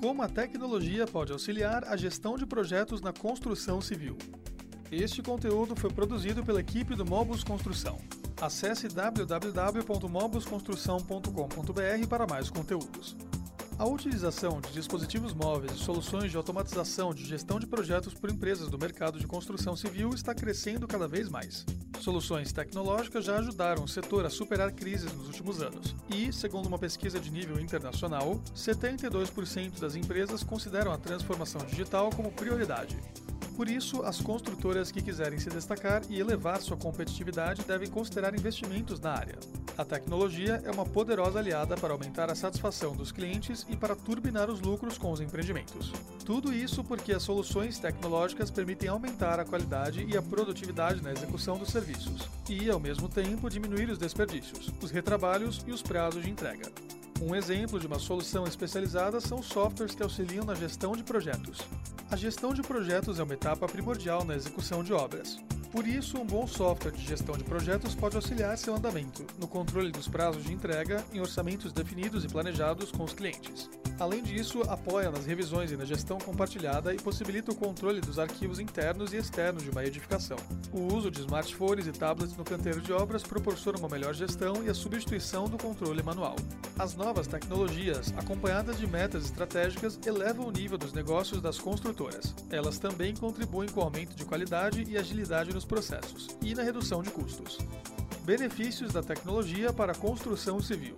Como a tecnologia pode auxiliar a gestão de projetos na construção civil. Este conteúdo foi produzido pela equipe do Mobus Construção. Acesse www.mobusconstrução.com.br para mais conteúdos. A utilização de dispositivos móveis e soluções de automatização de gestão de projetos por empresas do mercado de construção civil está crescendo cada vez mais. Soluções tecnológicas já ajudaram o setor a superar crises nos últimos anos e, segundo uma pesquisa de nível internacional, 72% das empresas consideram a transformação digital como prioridade. Por isso, as construtoras que quiserem se destacar e elevar sua competitividade devem considerar investimentos na área. A tecnologia é uma poderosa aliada para aumentar a satisfação dos clientes e para turbinar os lucros com os empreendimentos. Tudo isso porque as soluções tecnológicas permitem aumentar a qualidade e a produtividade na execução dos serviços e, ao mesmo tempo, diminuir os desperdícios, os retrabalhos e os prazos de entrega. Um exemplo de uma solução especializada são softwares que auxiliam na gestão de projetos. A gestão de projetos é uma etapa primordial na execução de obras. Por isso, um bom software de gestão de projetos pode auxiliar seu andamento, no controle dos prazos de entrega, em orçamentos definidos e planejados com os clientes. Além disso, apoia nas revisões e na gestão compartilhada e possibilita o controle dos arquivos internos e externos de uma edificação. O uso de smartphones e tablets no canteiro de obras proporciona uma melhor gestão e a substituição do controle manual. As novas tecnologias, acompanhadas de metas estratégicas, elevam o nível dos negócios das construtoras. Elas também contribuem com o aumento de qualidade e agilidade nos processos e na redução de custos. Benefícios da tecnologia para a construção civil.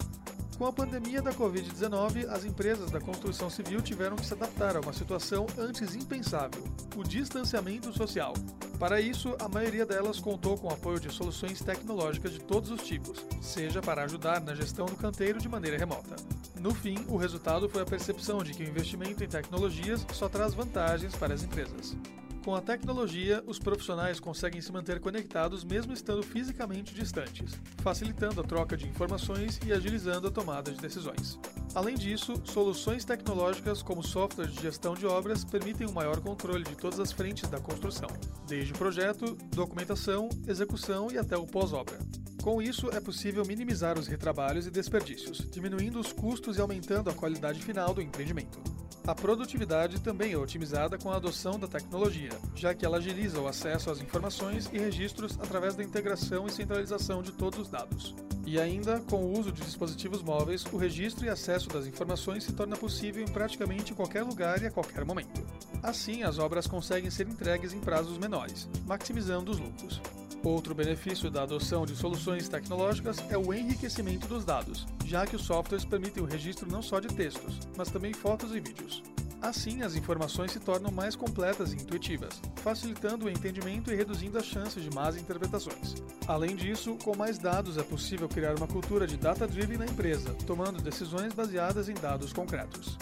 Com a pandemia da Covid-19, as empresas da construção civil tiveram que se adaptar a uma situação antes impensável: o distanciamento social. Para isso, a maioria delas contou com o apoio de soluções tecnológicas de todos os tipos, seja para ajudar na gestão do canteiro de maneira remota. No fim, o resultado foi a percepção de que o investimento em tecnologias só traz vantagens para as empresas. Com a tecnologia, os profissionais conseguem se manter conectados mesmo estando fisicamente distantes, facilitando a troca de informações e agilizando a tomada de decisões. Além disso, soluções tecnológicas como software de gestão de obras permitem um maior controle de todas as frentes da construção, desde o projeto, documentação, execução e até o pós-obra. Com isso, é possível minimizar os retrabalhos e desperdícios, diminuindo os custos e aumentando a qualidade final do empreendimento. A produtividade também é otimizada com a adoção da tecnologia, já que ela agiliza o acesso às informações e registros através da integração e centralização de todos os dados. E ainda, com o uso de dispositivos móveis, o registro e acesso das informações se torna possível em praticamente qualquer lugar e a qualquer momento. Assim, as obras conseguem ser entregues em prazos menores, maximizando os lucros. Outro benefício da adoção de soluções tecnológicas é o enriquecimento dos dados, já que os softwares permitem o registro não só de textos, mas também fotos e vídeos. Assim, as informações se tornam mais completas e intuitivas, facilitando o entendimento e reduzindo as chances de más interpretações. Além disso, com mais dados é possível criar uma cultura de data-driven na empresa, tomando decisões baseadas em dados concretos.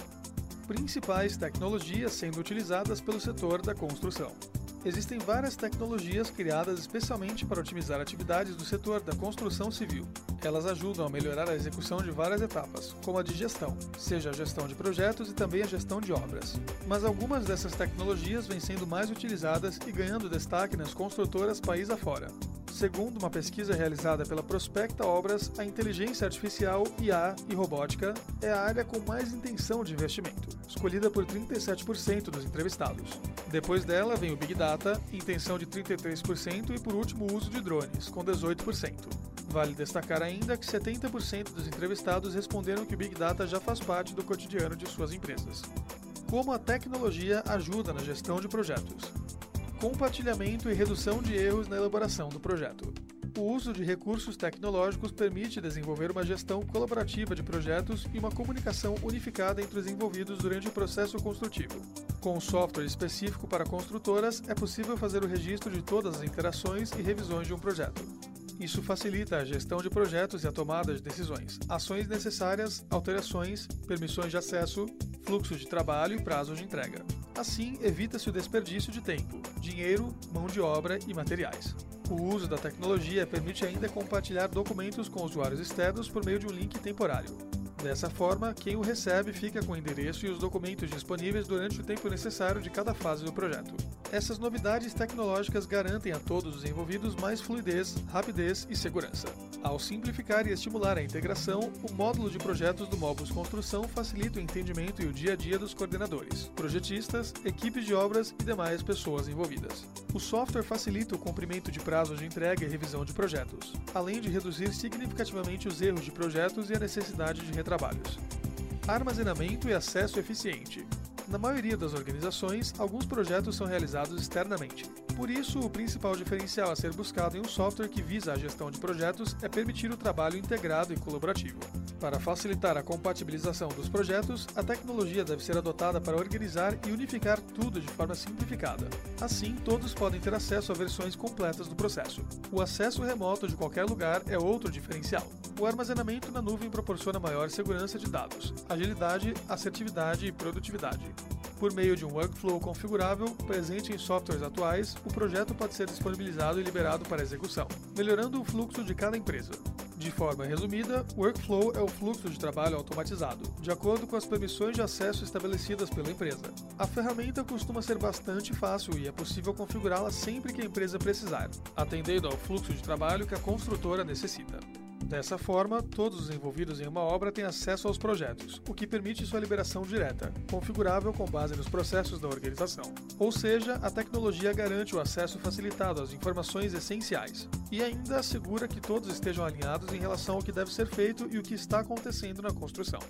Principais tecnologias sendo utilizadas pelo setor da construção. Existem várias tecnologias criadas especialmente para otimizar atividades do setor da construção civil. Elas ajudam a melhorar a execução de várias etapas, como a de gestão, seja a gestão de projetos e também a gestão de obras. Mas algumas dessas tecnologias vêm sendo mais utilizadas e ganhando destaque nas construtoras país afora. Segundo uma pesquisa realizada pela Prospecta Obras, a inteligência artificial, IA e robótica é a área com mais intenção de investimento, escolhida por 37% dos entrevistados. Depois dela vem o Big Data, intenção de 33% e por último o uso de drones, com 18%. Vale destacar ainda que 70% dos entrevistados responderam que o Big Data já faz parte do cotidiano de suas empresas. Como a tecnologia ajuda na gestão de projetos compartilhamento e redução de erros na elaboração do projeto. O uso de recursos tecnológicos permite desenvolver uma gestão colaborativa de projetos e uma comunicação unificada entre os envolvidos durante o processo construtivo. Com um software específico para construtoras, é possível fazer o registro de todas as interações e revisões de um projeto. Isso facilita a gestão de projetos e a tomada de decisões, ações necessárias, alterações, permissões de acesso, fluxo de trabalho e prazos de entrega. Assim, evita-se o desperdício de tempo, dinheiro, mão de obra e materiais. O uso da tecnologia permite ainda compartilhar documentos com usuários externos por meio de um link temporário. Dessa forma, quem o recebe fica com o endereço e os documentos disponíveis durante o tempo necessário de cada fase do projeto. Essas novidades tecnológicas garantem a todos os envolvidos mais fluidez, rapidez e segurança. Ao simplificar e estimular a integração, o módulo de projetos do Mobus Construção facilita o entendimento e o dia a dia dos coordenadores, projetistas, equipes de obras e demais pessoas envolvidas. O software facilita o cumprimento de prazos de entrega e revisão de projetos, além de reduzir significativamente os erros de projetos e a necessidade de retrabalhos. Armazenamento e acesso eficiente. Na maioria das organizações, alguns projetos são realizados externamente. Por isso, o principal diferencial a ser buscado em um software que visa a gestão de projetos é permitir o trabalho integrado e colaborativo. Para facilitar a compatibilização dos projetos, a tecnologia deve ser adotada para organizar e unificar tudo de forma simplificada. Assim, todos podem ter acesso a versões completas do processo. O acesso remoto de qualquer lugar é outro diferencial. O armazenamento na nuvem proporciona maior segurança de dados, agilidade, assertividade e produtividade. Por meio de um workflow configurável presente em softwares atuais, o projeto pode ser disponibilizado e liberado para execução, melhorando o fluxo de cada empresa. De forma resumida, workflow é o fluxo de trabalho automatizado, de acordo com as permissões de acesso estabelecidas pela empresa. A ferramenta costuma ser bastante fácil e é possível configurá-la sempre que a empresa precisar, atendendo ao fluxo de trabalho que a construtora necessita. Dessa forma, todos os envolvidos em uma obra têm acesso aos projetos, o que permite sua liberação direta, configurável com base nos processos da organização. Ou seja, a tecnologia garante o acesso facilitado às informações essenciais e ainda assegura que todos estejam alinhados em relação ao que deve ser feito e o que está acontecendo na construção.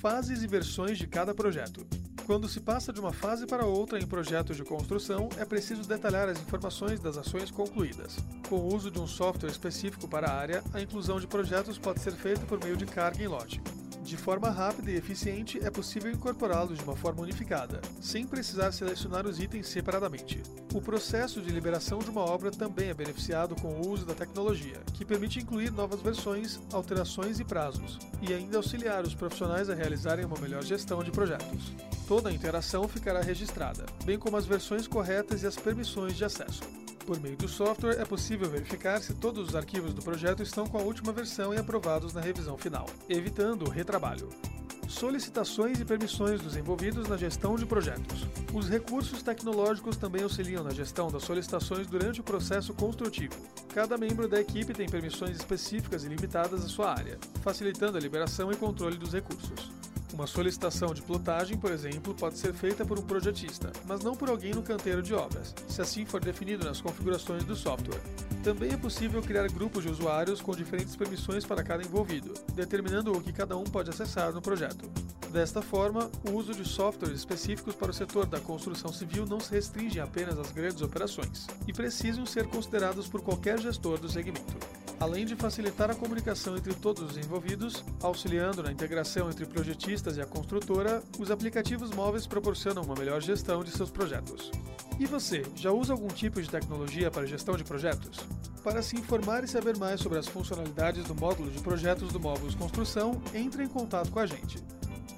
Fases e versões de cada projeto. Quando se passa de uma fase para outra em projetos de construção, é preciso detalhar as informações das ações concluídas. Com o uso de um software específico para a área, a inclusão de projetos pode ser feita por meio de carga em lote. De forma rápida e eficiente, é possível incorporá-los de uma forma unificada, sem precisar selecionar os itens separadamente. O processo de liberação de uma obra também é beneficiado com o uso da tecnologia, que permite incluir novas versões, alterações e prazos, e ainda auxiliar os profissionais a realizarem uma melhor gestão de projetos. Toda a interação ficará registrada, bem como as versões corretas e as permissões de acesso. Por meio do software, é possível verificar se todos os arquivos do projeto estão com a última versão e aprovados na revisão final, evitando o retrabalho. Solicitações e permissões dos envolvidos na gestão de projetos. Os recursos tecnológicos também auxiliam na gestão das solicitações durante o processo construtivo. Cada membro da equipe tem permissões específicas e limitadas à sua área, facilitando a liberação e controle dos recursos. Uma solicitação de plotagem, por exemplo, pode ser feita por um projetista, mas não por alguém no canteiro de obras, se assim for definido nas configurações do software. Também é possível criar grupos de usuários com diferentes permissões para cada envolvido, determinando o que cada um pode acessar no projeto. Desta forma, o uso de softwares específicos para o setor da construção civil não se restringe apenas às grandes operações, e precisam ser considerados por qualquer gestor do segmento além de facilitar a comunicação entre todos os envolvidos, auxiliando na integração entre projetistas e a construtora, os aplicativos móveis proporcionam uma melhor gestão de seus projetos. E você, já usa algum tipo de tecnologia para gestão de projetos? Para se informar e saber mais sobre as funcionalidades do módulo de projetos do Módulos Construção, entre em contato com a gente.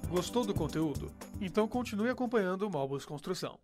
Gostou do conteúdo? Então continue acompanhando o Módulos Construção.